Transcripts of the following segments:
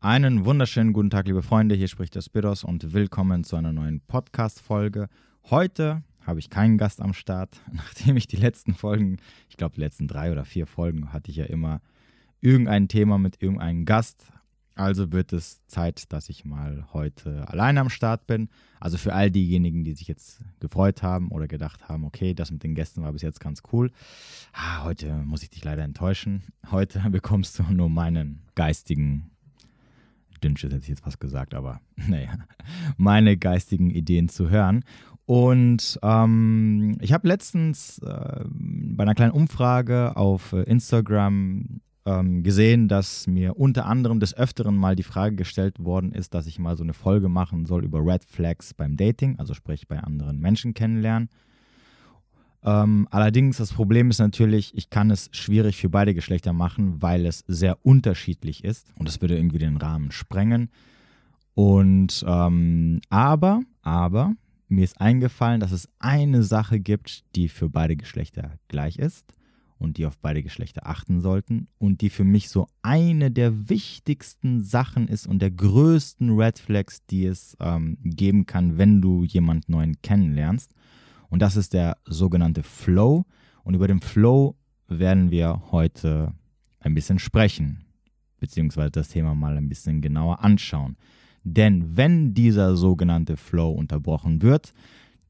Einen wunderschönen guten Tag, liebe Freunde. Hier spricht der Spiros und willkommen zu einer neuen Podcast-Folge. Heute habe ich keinen Gast am Start, nachdem ich die letzten Folgen, ich glaube, die letzten drei oder vier Folgen hatte ich ja immer irgendein Thema mit irgendeinem Gast. Also wird es Zeit, dass ich mal heute alleine am Start bin. Also für all diejenigen, die sich jetzt gefreut haben oder gedacht haben, okay, das mit den Gästen war bis jetzt ganz cool. Ah, heute muss ich dich leider enttäuschen. Heute bekommst du nur meinen geistigen Dünnschiss hätte ich jetzt fast gesagt, aber naja, meine geistigen Ideen zu hören. Und ähm, ich habe letztens äh, bei einer kleinen Umfrage auf Instagram ähm, gesehen, dass mir unter anderem des Öfteren mal die Frage gestellt worden ist, dass ich mal so eine Folge machen soll über Red Flags beim Dating, also sprich bei anderen Menschen kennenlernen. Ähm, allerdings, das Problem ist natürlich, ich kann es schwierig für beide Geschlechter machen, weil es sehr unterschiedlich ist und das würde irgendwie den Rahmen sprengen. Und ähm, aber, aber, mir ist eingefallen, dass es eine Sache gibt, die für beide Geschlechter gleich ist und die auf beide Geschlechter achten sollten und die für mich so eine der wichtigsten Sachen ist und der größten Red Flags, die es ähm, geben kann, wenn du jemanden neuen kennenlernst. Und das ist der sogenannte Flow. Und über den Flow werden wir heute ein bisschen sprechen, beziehungsweise das Thema mal ein bisschen genauer anschauen. Denn wenn dieser sogenannte Flow unterbrochen wird,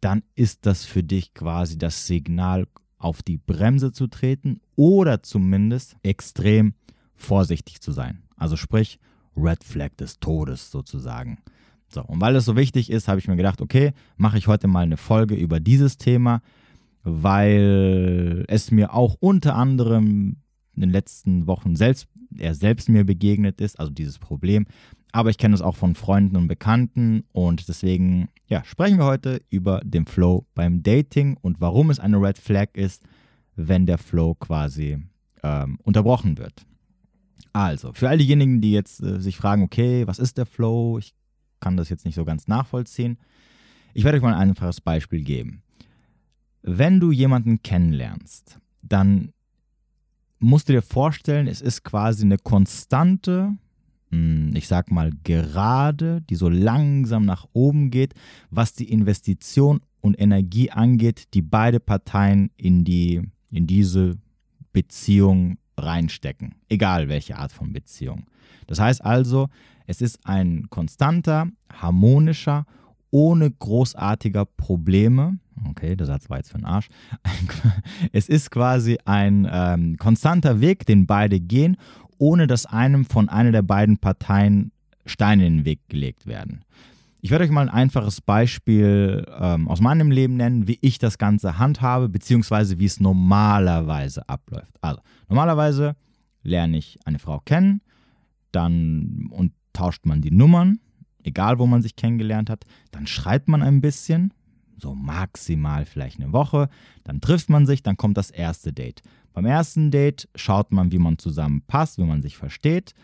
dann ist das für dich quasi das Signal, auf die Bremse zu treten oder zumindest extrem vorsichtig zu sein. Also sprich, Red Flag des Todes sozusagen. So, und weil es so wichtig ist, habe ich mir gedacht, okay, mache ich heute mal eine Folge über dieses Thema, weil es mir auch unter anderem in den letzten Wochen selbst, er selbst mir begegnet ist, also dieses Problem. Aber ich kenne es auch von Freunden und Bekannten und deswegen, ja, sprechen wir heute über den Flow beim Dating und warum es eine Red Flag ist, wenn der Flow quasi ähm, unterbrochen wird. Also, für all diejenigen, die jetzt äh, sich fragen, okay, was ist der Flow? Ich kann das jetzt nicht so ganz nachvollziehen. Ich werde euch mal ein einfaches Beispiel geben. Wenn du jemanden kennenlernst, dann musst du dir vorstellen, es ist quasi eine konstante, hm, ich sag mal gerade, die so langsam nach oben geht, was die Investition und Energie angeht, die beide Parteien in, die, in diese Beziehung reinstecken. Egal welche Art von Beziehung. Das heißt also, es ist ein konstanter, harmonischer, ohne großartiger Probleme. Okay, der Satz war jetzt für den Arsch. Es ist quasi ein ähm, konstanter Weg, den beide gehen, ohne dass einem von einer der beiden Parteien Steine in den Weg gelegt werden. Ich werde euch mal ein einfaches Beispiel ähm, aus meinem Leben nennen, wie ich das Ganze handhabe, beziehungsweise wie es normalerweise abläuft. Also, normalerweise lerne ich eine Frau kennen, dann und tauscht man die Nummern, egal wo man sich kennengelernt hat, dann schreibt man ein bisschen, so maximal vielleicht eine Woche, dann trifft man sich, dann kommt das erste Date. Beim ersten Date schaut man, wie man zusammen passt, wie man sich versteht.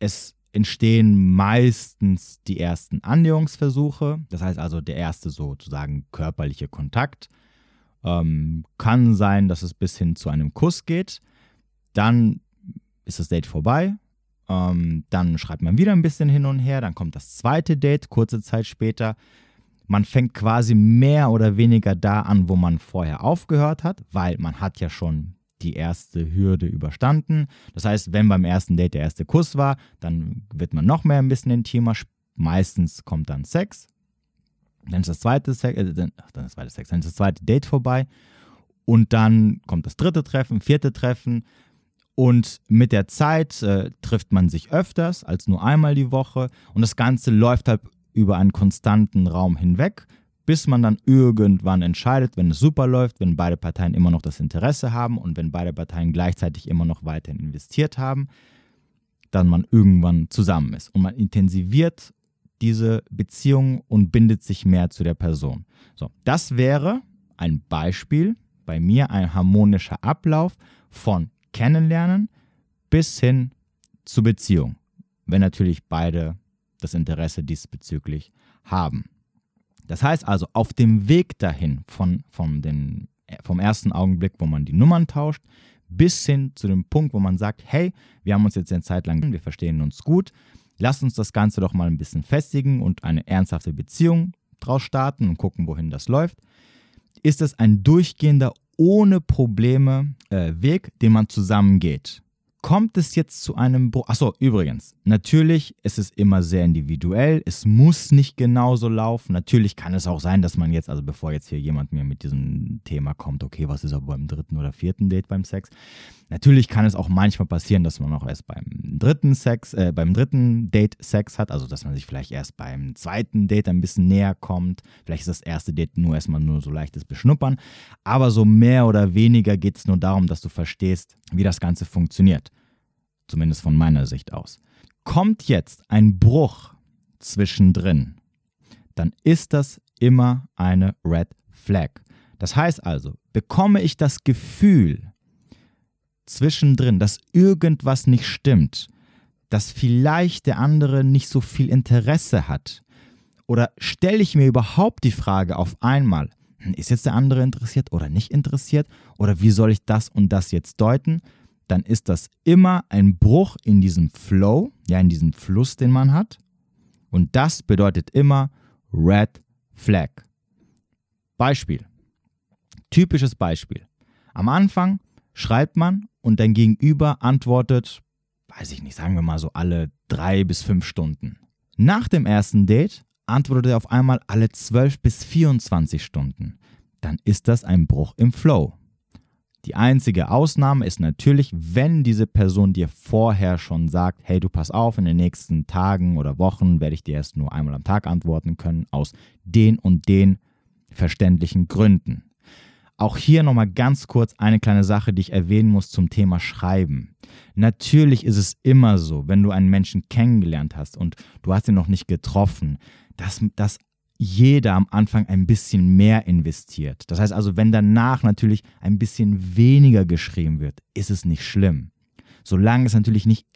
Es entstehen meistens die ersten Annäherungsversuche, das heißt also der erste sozusagen körperliche Kontakt. Ähm, kann sein, dass es bis hin zu einem Kuss geht. Dann ist das Date vorbei, ähm, dann schreibt man wieder ein bisschen hin und her, dann kommt das zweite Date, kurze Zeit später. Man fängt quasi mehr oder weniger da an, wo man vorher aufgehört hat, weil man hat ja schon die erste Hürde überstanden. Das heißt, wenn beim ersten Date der erste Kuss war, dann wird man noch mehr ein bisschen intimer. Meistens kommt dann Sex. Dann ist das zweite, Sex, äh, dann, das zweite Sex, dann ist das zweite Date vorbei. Und dann kommt das dritte Treffen, vierte Treffen. Und mit der Zeit äh, trifft man sich öfters als nur einmal die Woche und das Ganze läuft halt über einen konstanten Raum hinweg, bis man dann irgendwann entscheidet, wenn es super läuft, wenn beide Parteien immer noch das Interesse haben und wenn beide Parteien gleichzeitig immer noch weiterhin investiert haben, dann man irgendwann zusammen ist und man intensiviert diese Beziehung und bindet sich mehr zu der Person. So, das wäre ein Beispiel bei mir ein harmonischer Ablauf von Kennenlernen bis hin zur Beziehung, wenn natürlich beide das Interesse diesbezüglich haben. Das heißt also, auf dem Weg dahin von, von den, vom ersten Augenblick, wo man die Nummern tauscht, bis hin zu dem Punkt, wo man sagt, hey, wir haben uns jetzt eine Zeit lang, wir verstehen uns gut, Lass uns das Ganze doch mal ein bisschen festigen und eine ernsthafte Beziehung draus starten und gucken, wohin das läuft. Ist es ein durchgehender, ohne Probleme äh, Weg, den man zusammen geht? Kommt es jetzt zu einem Bruch? Achso, übrigens, natürlich ist es immer sehr individuell. Es muss nicht genauso laufen. Natürlich kann es auch sein, dass man jetzt, also bevor jetzt hier jemand mir mit diesem Thema kommt, okay, was ist aber beim dritten oder vierten Date beim Sex? Natürlich kann es auch manchmal passieren, dass man auch erst beim dritten Sex, äh, beim dritten Date Sex hat, also dass man sich vielleicht erst beim zweiten Date ein bisschen näher kommt. Vielleicht ist das erste Date nur erstmal nur so leichtes Beschnuppern. Aber so mehr oder weniger geht es nur darum, dass du verstehst, wie das Ganze funktioniert zumindest von meiner Sicht aus. Kommt jetzt ein Bruch zwischendrin, dann ist das immer eine Red Flag. Das heißt also, bekomme ich das Gefühl zwischendrin, dass irgendwas nicht stimmt, dass vielleicht der andere nicht so viel Interesse hat, oder stelle ich mir überhaupt die Frage auf einmal, hm, ist jetzt der andere interessiert oder nicht interessiert, oder wie soll ich das und das jetzt deuten, dann ist das immer ein Bruch in diesem Flow, ja, in diesem Fluss, den man hat. Und das bedeutet immer Red Flag. Beispiel. Typisches Beispiel. Am Anfang schreibt man und dein Gegenüber antwortet, weiß ich nicht, sagen wir mal so alle drei bis fünf Stunden. Nach dem ersten Date antwortet er auf einmal alle zwölf bis 24 Stunden. Dann ist das ein Bruch im Flow. Die einzige Ausnahme ist natürlich, wenn diese Person dir vorher schon sagt, hey, du pass auf, in den nächsten Tagen oder Wochen werde ich dir erst nur einmal am Tag antworten können, aus den und den verständlichen Gründen. Auch hier nochmal ganz kurz eine kleine Sache, die ich erwähnen muss zum Thema Schreiben. Natürlich ist es immer so, wenn du einen Menschen kennengelernt hast und du hast ihn noch nicht getroffen, dass, dass jeder am Anfang ein bisschen mehr investiert. Das heißt also, wenn danach natürlich ein bisschen weniger geschrieben wird, ist es nicht schlimm. Solange es natürlich nicht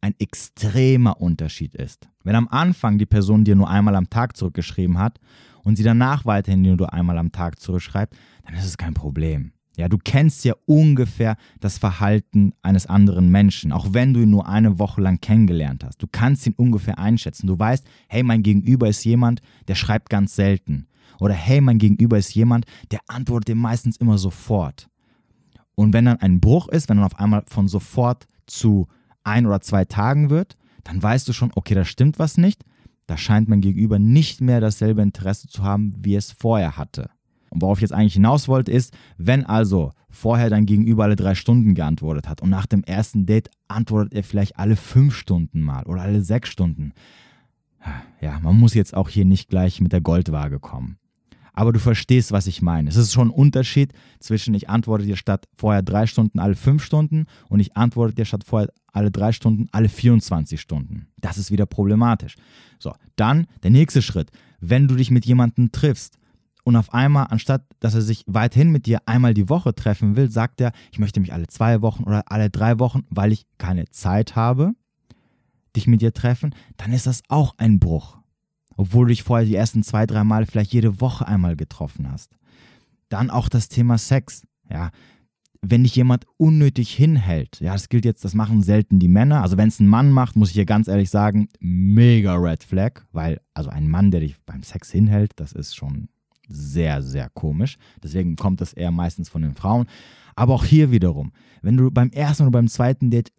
ein extremer Unterschied ist. Wenn am Anfang die Person dir nur einmal am Tag zurückgeschrieben hat und sie danach weiterhin nur einmal am Tag zurückschreibt, dann ist es kein Problem. Ja, du kennst ja ungefähr das Verhalten eines anderen Menschen, auch wenn du ihn nur eine Woche lang kennengelernt hast. Du kannst ihn ungefähr einschätzen. Du weißt, hey, mein Gegenüber ist jemand, der schreibt ganz selten. Oder hey, mein Gegenüber ist jemand, der antwortet dir meistens immer sofort. Und wenn dann ein Bruch ist, wenn dann auf einmal von sofort zu ein oder zwei Tagen wird, dann weißt du schon, okay, da stimmt was nicht. Da scheint mein Gegenüber nicht mehr dasselbe Interesse zu haben, wie es vorher hatte. Und worauf ich jetzt eigentlich hinaus wollte, ist, wenn also vorher dein Gegenüber alle drei Stunden geantwortet hat und nach dem ersten Date antwortet er vielleicht alle fünf Stunden mal oder alle sechs Stunden. Ja, man muss jetzt auch hier nicht gleich mit der Goldwaage kommen. Aber du verstehst, was ich meine. Es ist schon ein Unterschied zwischen ich antworte dir statt vorher drei Stunden alle fünf Stunden und ich antworte dir statt vorher alle drei Stunden alle 24 Stunden. Das ist wieder problematisch. So, dann der nächste Schritt. Wenn du dich mit jemandem triffst und auf einmal, anstatt dass er sich weiterhin mit dir einmal die Woche treffen will, sagt er, ich möchte mich alle zwei Wochen oder alle drei Wochen, weil ich keine Zeit habe, dich mit dir treffen, dann ist das auch ein Bruch. Obwohl du dich vorher die ersten zwei, drei Mal vielleicht jede Woche einmal getroffen hast. Dann auch das Thema Sex. Ja, wenn dich jemand unnötig hinhält, ja, das gilt jetzt, das machen selten die Männer. Also wenn es ein Mann macht, muss ich hier ganz ehrlich sagen, mega Red Flag, weil also ein Mann, der dich beim Sex hinhält, das ist schon sehr, sehr komisch. Deswegen kommt das eher meistens von den Frauen. Aber auch hier wiederum, wenn du beim ersten oder beim zweiten Date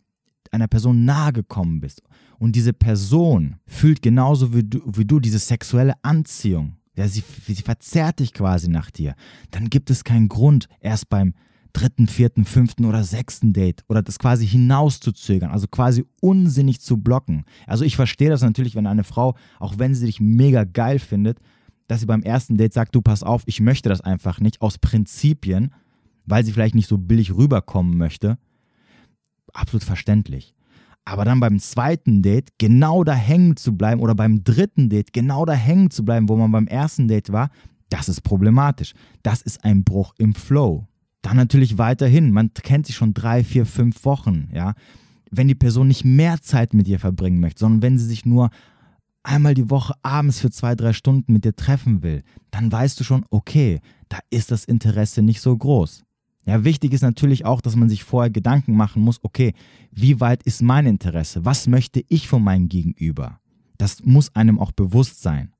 einer Person nahe gekommen bist und diese Person fühlt genauso wie du, wie du diese sexuelle Anziehung, ja, sie, sie verzerrt dich quasi nach dir, dann gibt es keinen Grund, erst beim dritten, vierten, fünften oder sechsten Date oder das quasi hinauszuzögern, also quasi unsinnig zu blocken. Also ich verstehe das natürlich, wenn eine Frau, auch wenn sie dich mega geil findet, dass sie beim ersten Date sagt, du pass auf, ich möchte das einfach nicht, aus Prinzipien, weil sie vielleicht nicht so billig rüberkommen möchte. Absolut verständlich. Aber dann beim zweiten Date genau da hängen zu bleiben oder beim dritten Date genau da hängen zu bleiben, wo man beim ersten Date war, das ist problematisch. Das ist ein Bruch im Flow. Dann natürlich weiterhin, man kennt sich schon drei, vier, fünf Wochen, ja. Wenn die Person nicht mehr Zeit mit dir verbringen möchte, sondern wenn sie sich nur einmal die Woche abends für zwei, drei Stunden mit dir treffen will, dann weißt du schon, okay, da ist das Interesse nicht so groß. Ja, wichtig ist natürlich auch, dass man sich vorher Gedanken machen muss, okay, wie weit ist mein Interesse? Was möchte ich von meinem Gegenüber? Das muss einem auch bewusst sein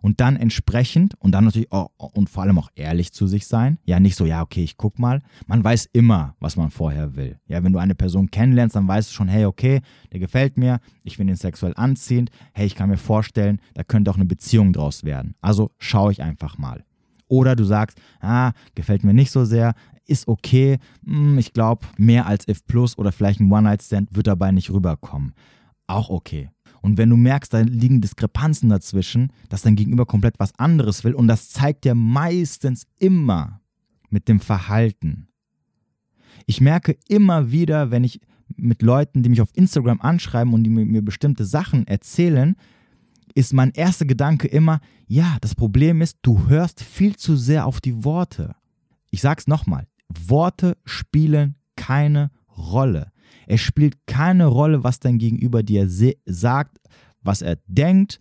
und dann entsprechend und dann natürlich auch, und vor allem auch ehrlich zu sich sein. Ja, nicht so, ja, okay, ich guck mal. Man weiß immer, was man vorher will. Ja, wenn du eine Person kennenlernst, dann weißt du schon, hey, okay, der gefällt mir, ich finde ihn sexuell anziehend, hey, ich kann mir vorstellen, da könnte auch eine Beziehung draus werden. Also schaue ich einfach mal. Oder du sagst, ah, gefällt mir nicht so sehr, ist okay, hm, ich glaube, mehr als If Plus oder vielleicht ein One-Night-Stand wird dabei nicht rüberkommen. Auch okay. Und wenn du merkst, da liegen Diskrepanzen dazwischen, dass dein Gegenüber komplett was anderes will, und das zeigt dir meistens immer mit dem Verhalten. Ich merke immer wieder, wenn ich mit Leuten, die mich auf Instagram anschreiben und die mir bestimmte Sachen erzählen, ist mein erster Gedanke immer, ja, das Problem ist, du hörst viel zu sehr auf die Worte. Ich sag's nochmal, Worte spielen keine Rolle. Es spielt keine Rolle, was dein Gegenüber dir sagt, was er denkt,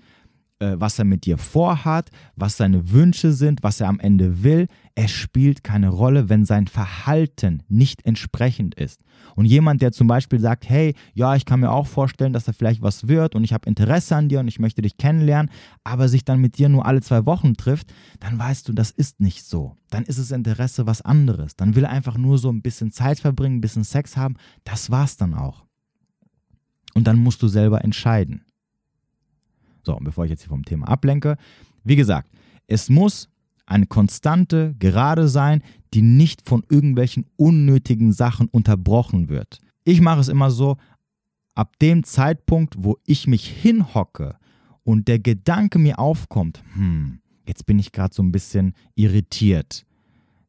was er mit dir vorhat, was seine Wünsche sind, was er am Ende will. Es spielt keine Rolle, wenn sein Verhalten nicht entsprechend ist. Und jemand, der zum Beispiel sagt, hey, ja, ich kann mir auch vorstellen, dass da vielleicht was wird und ich habe Interesse an dir und ich möchte dich kennenlernen, aber sich dann mit dir nur alle zwei Wochen trifft, dann weißt du, das ist nicht so. Dann ist das Interesse was anderes. Dann will er einfach nur so ein bisschen Zeit verbringen, ein bisschen Sex haben. Das war's dann auch. Und dann musst du selber entscheiden. So, und bevor ich jetzt hier vom Thema ablenke, wie gesagt, es muss eine konstante, gerade sein, die nicht von irgendwelchen unnötigen Sachen unterbrochen wird. Ich mache es immer so, ab dem Zeitpunkt, wo ich mich hinhocke und der Gedanke mir aufkommt, hm, jetzt bin ich gerade so ein bisschen irritiert.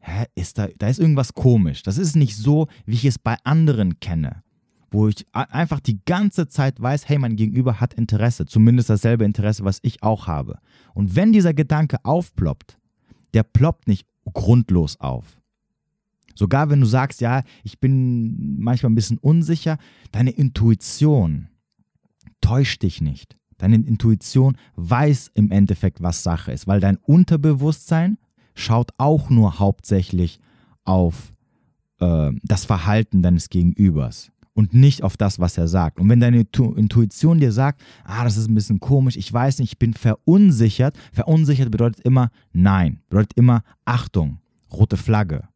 Hä, ist da, da ist irgendwas komisch. Das ist nicht so, wie ich es bei anderen kenne wo ich einfach die ganze Zeit weiß, hey, mein Gegenüber hat Interesse, zumindest dasselbe Interesse, was ich auch habe. Und wenn dieser Gedanke aufploppt, der ploppt nicht grundlos auf. Sogar wenn du sagst, ja, ich bin manchmal ein bisschen unsicher, deine Intuition täuscht dich nicht. Deine Intuition weiß im Endeffekt, was Sache ist, weil dein Unterbewusstsein schaut auch nur hauptsächlich auf äh, das Verhalten deines Gegenübers und nicht auf das, was er sagt. Und wenn deine Intuition dir sagt, ah, das ist ein bisschen komisch, ich weiß nicht, ich bin verunsichert, verunsichert bedeutet immer Nein, bedeutet immer Achtung, rote Flagge.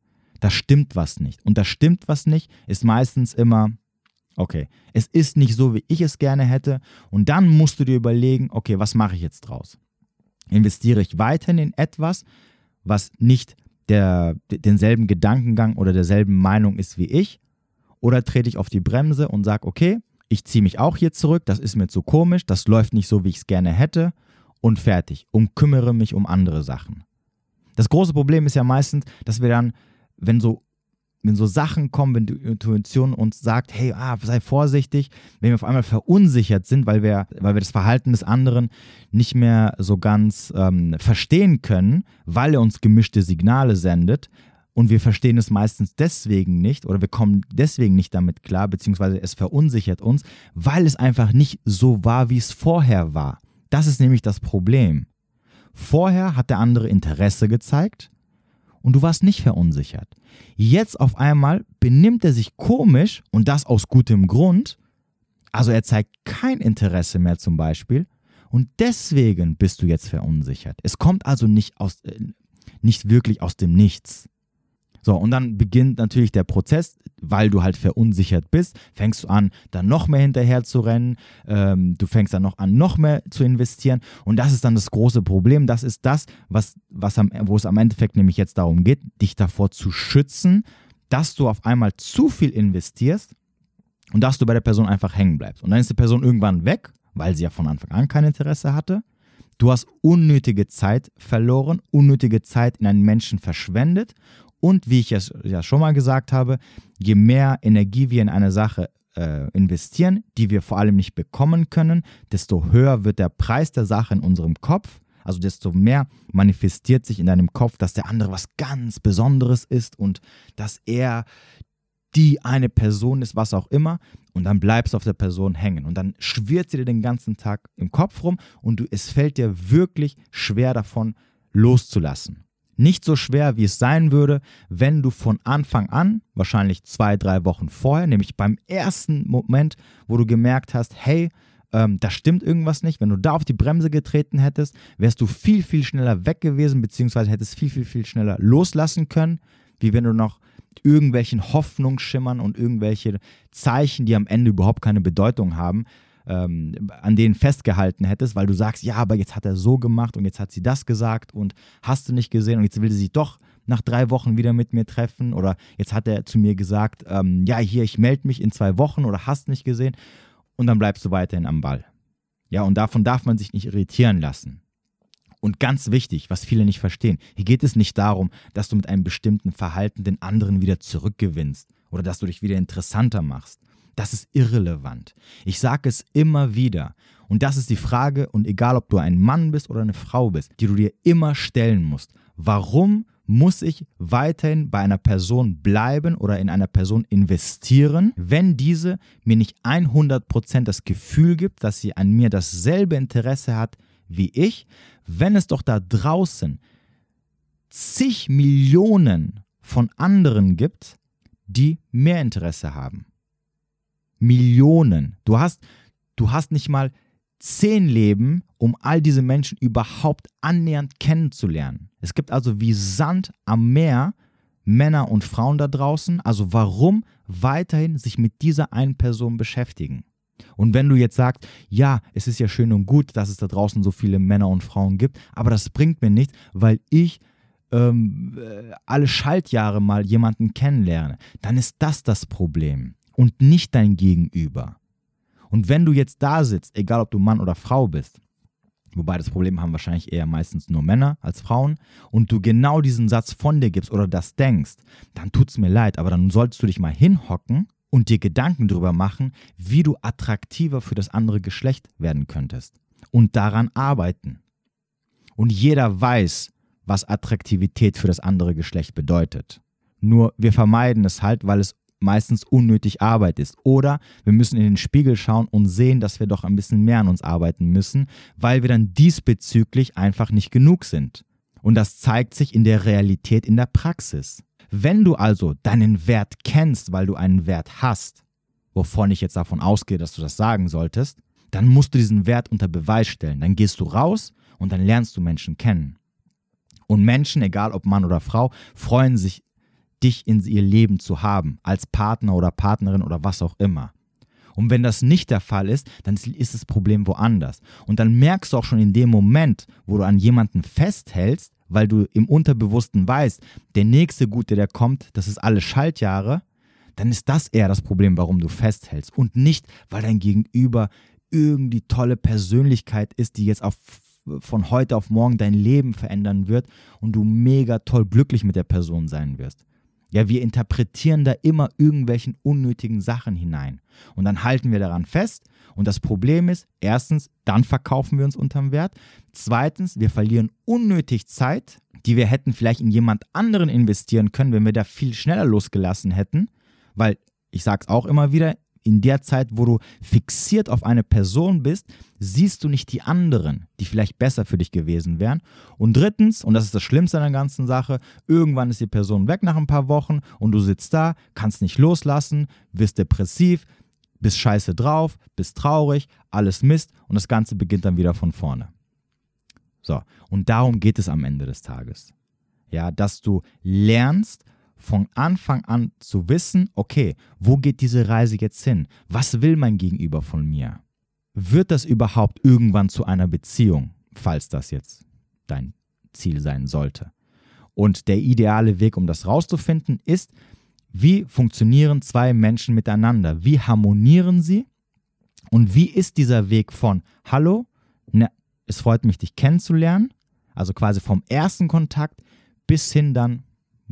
Da stimmt was nicht. Und da stimmt was nicht, ist meistens immer, okay, es ist nicht so, wie ich es gerne hätte. Und dann musst du dir überlegen, okay, was mache ich jetzt draus? Investiere ich weiterhin in etwas, was nicht der, denselben Gedankengang oder derselben Meinung ist wie ich? Oder trete ich auf die Bremse und sage, okay, ich ziehe mich auch hier zurück, das ist mir zu komisch, das läuft nicht so, wie ich es gerne hätte und fertig und kümmere mich um andere Sachen. Das große Problem ist ja meistens, dass wir dann, wenn so, wenn so Sachen kommen, wenn die Intuition uns sagt, hey, ah, sei vorsichtig, wenn wir auf einmal verunsichert sind, weil wir, weil wir das Verhalten des anderen nicht mehr so ganz ähm, verstehen können, weil er uns gemischte Signale sendet, und wir verstehen es meistens deswegen nicht oder wir kommen deswegen nicht damit klar, beziehungsweise es verunsichert uns, weil es einfach nicht so war, wie es vorher war. Das ist nämlich das Problem. Vorher hat der andere Interesse gezeigt und du warst nicht verunsichert. Jetzt auf einmal benimmt er sich komisch und das aus gutem Grund. Also er zeigt kein Interesse mehr zum Beispiel und deswegen bist du jetzt verunsichert. Es kommt also nicht, aus, äh, nicht wirklich aus dem Nichts. So, und dann beginnt natürlich der Prozess, weil du halt verunsichert bist, fängst du an, dann noch mehr hinterher zu rennen, ähm, du fängst dann noch an, noch mehr zu investieren und das ist dann das große Problem. Das ist das, was, was am, wo es am Endeffekt nämlich jetzt darum geht, dich davor zu schützen, dass du auf einmal zu viel investierst und dass du bei der Person einfach hängen bleibst. Und dann ist die Person irgendwann weg, weil sie ja von Anfang an kein Interesse hatte. Du hast unnötige Zeit verloren, unnötige Zeit in einen Menschen verschwendet und wie ich es ja schon mal gesagt habe, je mehr Energie wir in eine Sache äh, investieren, die wir vor allem nicht bekommen können, desto höher wird der Preis der Sache in unserem Kopf. Also desto mehr manifestiert sich in deinem Kopf, dass der andere was ganz Besonderes ist und dass er die eine Person ist, was auch immer. Und dann bleibst du auf der Person hängen. Und dann schwirrt sie dir den ganzen Tag im Kopf rum und du, es fällt dir wirklich schwer davon loszulassen nicht so schwer, wie es sein würde, wenn du von Anfang an, wahrscheinlich zwei, drei Wochen vorher, nämlich beim ersten Moment, wo du gemerkt hast, hey, ähm, da stimmt irgendwas nicht. Wenn du da auf die Bremse getreten hättest, wärst du viel, viel schneller weg gewesen, beziehungsweise hättest viel, viel, viel schneller loslassen können, wie wenn du noch irgendwelchen Hoffnungsschimmern und irgendwelche Zeichen, die am Ende überhaupt keine Bedeutung haben, ähm, an denen festgehalten hättest, weil du sagst, ja, aber jetzt hat er so gemacht und jetzt hat sie das gesagt und hast du nicht gesehen und jetzt will sie sich doch nach drei Wochen wieder mit mir treffen oder jetzt hat er zu mir gesagt, ähm, ja, hier, ich melde mich in zwei Wochen oder hast nicht gesehen und dann bleibst du weiterhin am Ball. Ja, und davon darf man sich nicht irritieren lassen. Und ganz wichtig, was viele nicht verstehen, hier geht es nicht darum, dass du mit einem bestimmten Verhalten den anderen wieder zurückgewinnst oder dass du dich wieder interessanter machst. Das ist irrelevant. Ich sage es immer wieder. Und das ist die Frage, und egal ob du ein Mann bist oder eine Frau bist, die du dir immer stellen musst. Warum muss ich weiterhin bei einer Person bleiben oder in einer Person investieren, wenn diese mir nicht 100% das Gefühl gibt, dass sie an mir dasselbe Interesse hat wie ich, wenn es doch da draußen zig Millionen von anderen gibt, die mehr Interesse haben. Millionen. Du hast, du hast nicht mal zehn Leben, um all diese Menschen überhaupt annähernd kennenzulernen. Es gibt also wie Sand am Meer Männer und Frauen da draußen. Also warum weiterhin sich mit dieser einen Person beschäftigen? Und wenn du jetzt sagst, ja, es ist ja schön und gut, dass es da draußen so viele Männer und Frauen gibt, aber das bringt mir nichts, weil ich ähm, äh, alle Schaltjahre mal jemanden kennenlerne, dann ist das das Problem und nicht dein Gegenüber. Und wenn du jetzt da sitzt, egal ob du Mann oder Frau bist, wobei das Problem haben wahrscheinlich eher meistens nur Männer als Frauen, und du genau diesen Satz von dir gibst oder das denkst, dann tut es mir leid, aber dann solltest du dich mal hinhocken und dir Gedanken darüber machen, wie du attraktiver für das andere Geschlecht werden könntest und daran arbeiten. Und jeder weiß, was Attraktivität für das andere Geschlecht bedeutet. Nur wir vermeiden es halt, weil es meistens unnötig Arbeit ist. Oder wir müssen in den Spiegel schauen und sehen, dass wir doch ein bisschen mehr an uns arbeiten müssen, weil wir dann diesbezüglich einfach nicht genug sind. Und das zeigt sich in der Realität, in der Praxis. Wenn du also deinen Wert kennst, weil du einen Wert hast, wovon ich jetzt davon ausgehe, dass du das sagen solltest, dann musst du diesen Wert unter Beweis stellen. Dann gehst du raus und dann lernst du Menschen kennen. Und Menschen, egal ob Mann oder Frau, freuen sich dich in ihr Leben zu haben, als Partner oder Partnerin oder was auch immer. Und wenn das nicht der Fall ist, dann ist das Problem woanders. Und dann merkst du auch schon in dem Moment, wo du an jemanden festhältst, weil du im Unterbewussten weißt, der nächste Gute, der kommt, das ist alle Schaltjahre, dann ist das eher das Problem, warum du festhältst. Und nicht, weil dein Gegenüber irgendwie tolle Persönlichkeit ist, die jetzt auf, von heute auf morgen dein Leben verändern wird und du mega toll glücklich mit der Person sein wirst. Ja, wir interpretieren da immer irgendwelchen unnötigen Sachen hinein. Und dann halten wir daran fest. Und das Problem ist, erstens, dann verkaufen wir uns unterm Wert. Zweitens, wir verlieren unnötig Zeit, die wir hätten vielleicht in jemand anderen investieren können, wenn wir da viel schneller losgelassen hätten. Weil, ich sage es auch immer wieder, in der Zeit, wo du fixiert auf eine Person bist, siehst du nicht die anderen, die vielleicht besser für dich gewesen wären. Und drittens, und das ist das Schlimmste an der ganzen Sache, irgendwann ist die Person weg nach ein paar Wochen und du sitzt da, kannst nicht loslassen, wirst depressiv, bist scheiße drauf, bist traurig, alles Mist und das Ganze beginnt dann wieder von vorne. So, und darum geht es am Ende des Tages. Ja, dass du lernst, von Anfang an zu wissen, okay, wo geht diese Reise jetzt hin? Was will mein Gegenüber von mir? Wird das überhaupt irgendwann zu einer Beziehung, falls das jetzt dein Ziel sein sollte? Und der ideale Weg, um das rauszufinden, ist, wie funktionieren zwei Menschen miteinander? Wie harmonieren sie? Und wie ist dieser Weg von Hallo, ne, es freut mich, dich kennenzulernen, also quasi vom ersten Kontakt bis hin dann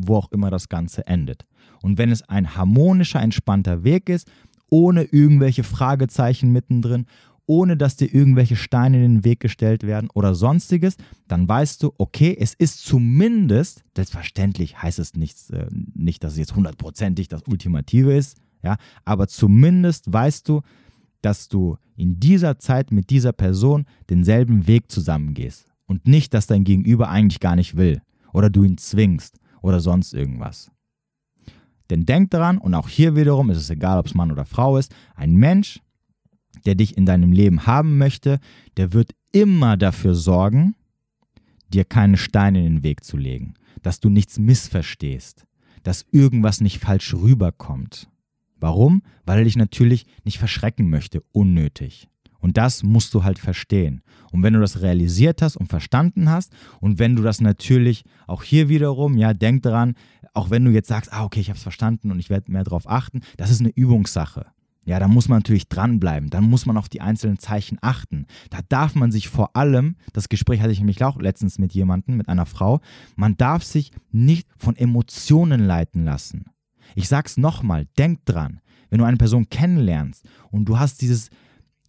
wo auch immer das Ganze endet. Und wenn es ein harmonischer, entspannter Weg ist, ohne irgendwelche Fragezeichen mittendrin, ohne dass dir irgendwelche Steine in den Weg gestellt werden oder sonstiges, dann weißt du, okay, es ist zumindest, selbstverständlich heißt es nicht, äh, nicht dass es jetzt hundertprozentig das Ultimative ist, ja, aber zumindest weißt du, dass du in dieser Zeit mit dieser Person denselben Weg zusammengehst und nicht, dass dein Gegenüber eigentlich gar nicht will oder du ihn zwingst oder sonst irgendwas. Denn denk daran, und auch hier wiederum ist es egal, ob es Mann oder Frau ist, ein Mensch, der dich in deinem Leben haben möchte, der wird immer dafür sorgen, dir keine Steine in den Weg zu legen, dass du nichts missverstehst, dass irgendwas nicht falsch rüberkommt. Warum? Weil er dich natürlich nicht verschrecken möchte, unnötig. Und das musst du halt verstehen. Und wenn du das realisiert hast und verstanden hast und wenn du das natürlich auch hier wiederum, ja, denk daran, auch wenn du jetzt sagst, ah, okay, ich habe es verstanden und ich werde mehr darauf achten, das ist eine Übungssache. Ja, da muss man natürlich dranbleiben. Dann muss man auf die einzelnen Zeichen achten. Da darf man sich vor allem, das Gespräch hatte ich nämlich auch letztens mit jemandem, mit einer Frau, man darf sich nicht von Emotionen leiten lassen. Ich sag's nochmal, denk dran, wenn du eine Person kennenlernst und du hast dieses,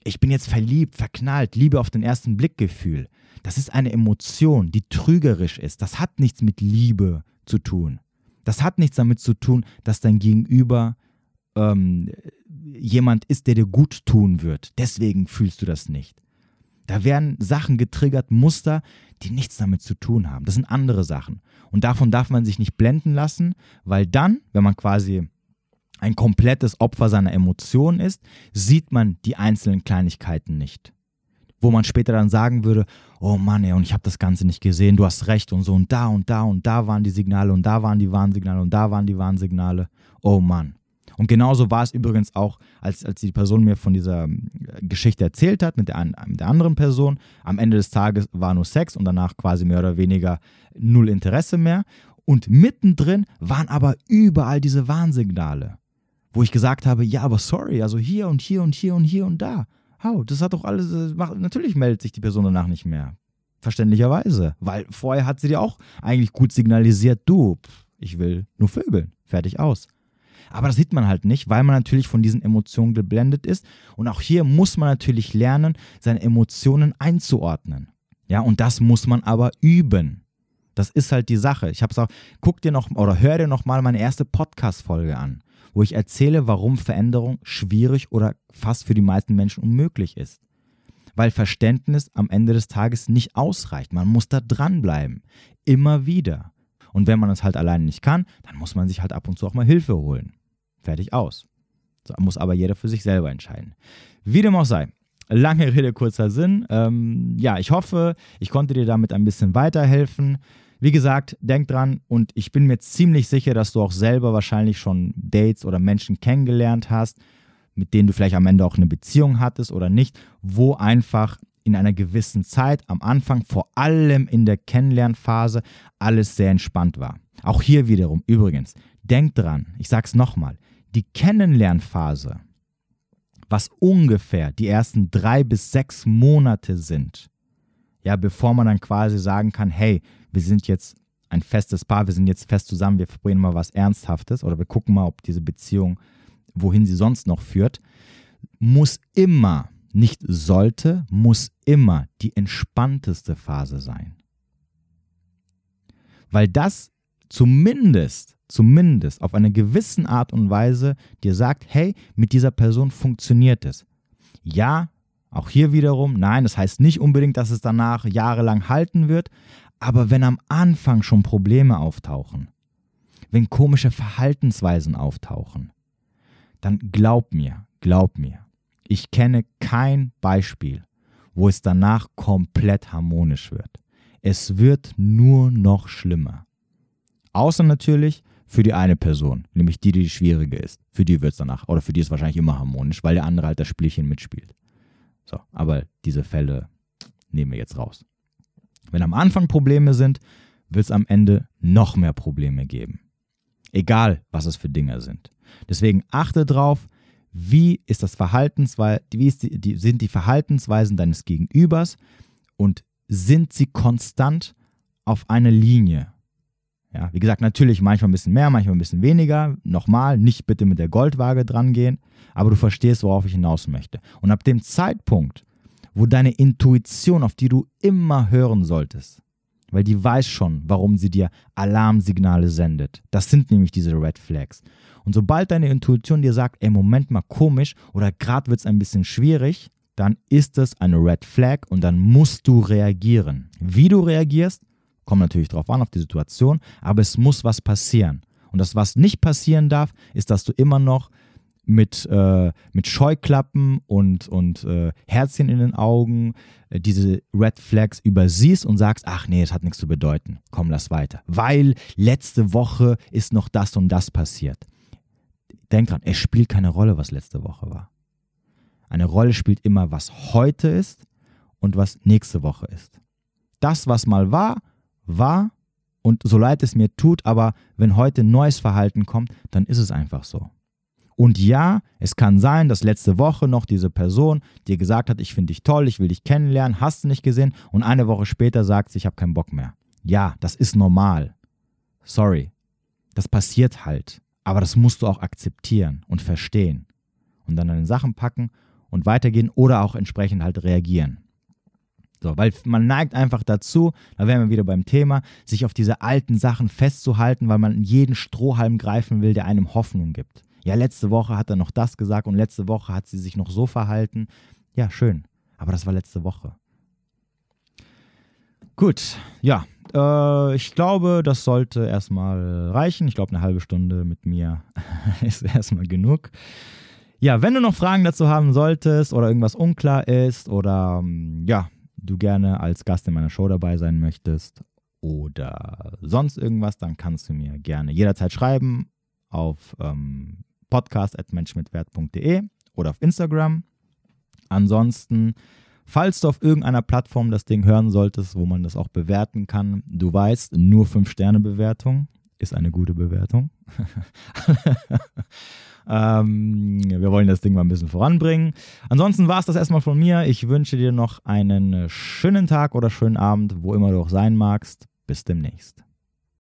ich bin jetzt verliebt, verknallt, Liebe auf den ersten Blick Gefühl, das ist eine Emotion, die trügerisch ist. Das hat nichts mit Liebe zu tun. Das hat nichts damit zu tun, dass dein Gegenüber ähm, jemand ist, der dir gut tun wird. Deswegen fühlst du das nicht. Da werden Sachen getriggert, Muster, die nichts damit zu tun haben. Das sind andere Sachen. Und davon darf man sich nicht blenden lassen, weil dann, wenn man quasi ein komplettes Opfer seiner Emotionen ist, sieht man die einzelnen Kleinigkeiten nicht. Wo man später dann sagen würde, oh Mann, ey, und ich habe das Ganze nicht gesehen, du hast recht und so und da und da und da waren die Signale und da waren die Warnsignale und da waren die Warnsignale. Oh Mann. Und genauso war es übrigens auch, als, als die Person mir von dieser äh, Geschichte erzählt hat, mit der, mit der anderen Person. Am Ende des Tages war nur Sex und danach quasi mehr oder weniger null Interesse mehr. Und mittendrin waren aber überall diese Warnsignale, wo ich gesagt habe, ja, aber sorry, also hier und hier und hier und hier und da. Hau, das hat doch alles, äh, natürlich meldet sich die Person danach nicht mehr. Verständlicherweise, weil vorher hat sie dir auch eigentlich gut signalisiert, du, ich will nur vögeln, fertig aus. Aber das sieht man halt nicht, weil man natürlich von diesen Emotionen geblendet ist. Und auch hier muss man natürlich lernen, seine Emotionen einzuordnen. Ja, und das muss man aber üben. Das ist halt die Sache. Ich habe es auch, guck dir noch oder hör dir noch mal meine erste Podcast-Folge an, wo ich erzähle, warum Veränderung schwierig oder fast für die meisten Menschen unmöglich ist. Weil Verständnis am Ende des Tages nicht ausreicht. Man muss da dranbleiben. Immer wieder. Und wenn man es halt alleine nicht kann, dann muss man sich halt ab und zu auch mal Hilfe holen. Fertig aus. So, muss aber jeder für sich selber entscheiden. Wie dem auch sei. Lange Rede, kurzer Sinn. Ähm, ja, ich hoffe, ich konnte dir damit ein bisschen weiterhelfen. Wie gesagt, denk dran und ich bin mir ziemlich sicher, dass du auch selber wahrscheinlich schon Dates oder Menschen kennengelernt hast, mit denen du vielleicht am Ende auch eine Beziehung hattest oder nicht, wo einfach in einer gewissen Zeit am Anfang, vor allem in der Kennenlernphase, alles sehr entspannt war. Auch hier wiederum, übrigens, denk dran, ich sag's nochmal, die Kennenlernphase, was ungefähr die ersten drei bis sechs Monate sind, ja, bevor man dann quasi sagen kann, hey, wir sind jetzt ein festes Paar, wir sind jetzt fest zusammen, wir verbringen mal was Ernsthaftes oder wir gucken mal, ob diese Beziehung, wohin sie sonst noch führt, muss immer, nicht sollte, muss immer die entspannteste Phase sein. Weil das zumindest zumindest auf eine gewisse Art und Weise dir sagt, hey, mit dieser Person funktioniert es. Ja, auch hier wiederum, nein, das heißt nicht unbedingt, dass es danach jahrelang halten wird, aber wenn am Anfang schon Probleme auftauchen, wenn komische Verhaltensweisen auftauchen, dann glaub mir, glaub mir, ich kenne kein Beispiel, wo es danach komplett harmonisch wird. Es wird nur noch schlimmer. Außer natürlich, für die eine Person, nämlich die, die die schwierige ist. Für die wird es danach, oder für die ist wahrscheinlich immer harmonisch, weil der andere halt das Spielchen mitspielt. So, aber diese Fälle nehmen wir jetzt raus. Wenn am Anfang Probleme sind, wird es am Ende noch mehr Probleme geben. Egal, was es für Dinge sind. Deswegen achte drauf, wie ist das Verhaltensweise, wie ist die, die, sind die Verhaltensweisen deines Gegenübers und sind sie konstant auf einer Linie? Ja, wie gesagt, natürlich manchmal ein bisschen mehr, manchmal ein bisschen weniger. Nochmal, nicht bitte mit der Goldwaage dran gehen, aber du verstehst, worauf ich hinaus möchte. Und ab dem Zeitpunkt, wo deine Intuition, auf die du immer hören solltest, weil die weiß schon, warum sie dir Alarmsignale sendet. Das sind nämlich diese Red Flags. Und sobald deine Intuition dir sagt, ey, Moment mal, komisch oder gerade wird es ein bisschen schwierig, dann ist es eine Red Flag und dann musst du reagieren. Wie du reagierst, Kommt natürlich drauf an, auf die Situation, aber es muss was passieren. Und das, was nicht passieren darf, ist, dass du immer noch mit, äh, mit Scheuklappen und, und äh, Herzchen in den Augen äh, diese Red Flags übersiehst und sagst, ach nee, es hat nichts zu bedeuten. Komm, lass weiter. Weil letzte Woche ist noch das und das passiert. Denk dran, es spielt keine Rolle, was letzte Woche war. Eine Rolle spielt immer, was heute ist und was nächste Woche ist. Das, was mal war, war und so leid es mir tut, aber wenn heute neues Verhalten kommt, dann ist es einfach so. Und ja, es kann sein, dass letzte Woche noch diese Person dir gesagt hat, ich finde dich toll, ich will dich kennenlernen, hast du nicht gesehen und eine Woche später sagt sie, ich habe keinen Bock mehr. Ja, das ist normal. Sorry. Das passiert halt. Aber das musst du auch akzeptieren und verstehen. Und dann deine Sachen packen und weitergehen oder auch entsprechend halt reagieren. So, weil man neigt einfach dazu, da wären wir wieder beim Thema, sich auf diese alten Sachen festzuhalten, weil man jeden Strohhalm greifen will, der einem Hoffnung gibt. Ja, letzte Woche hat er noch das gesagt und letzte Woche hat sie sich noch so verhalten. Ja, schön. Aber das war letzte Woche. Gut, ja. Äh, ich glaube, das sollte erstmal reichen. Ich glaube, eine halbe Stunde mit mir ist erstmal genug. Ja, wenn du noch Fragen dazu haben solltest oder irgendwas unklar ist oder ähm, ja, du gerne als Gast in meiner Show dabei sein möchtest oder sonst irgendwas, dann kannst du mir gerne jederzeit schreiben auf ähm, podcast.menschmitwert.de oder auf Instagram. Ansonsten, falls du auf irgendeiner Plattform das Ding hören solltest, wo man das auch bewerten kann, du weißt, nur 5-Sterne-Bewertung ist eine gute Bewertung. ähm, wir wollen das Ding mal ein bisschen voranbringen. Ansonsten war es das erstmal von mir. Ich wünsche dir noch einen schönen Tag oder schönen Abend, wo immer du auch sein magst. Bis demnächst.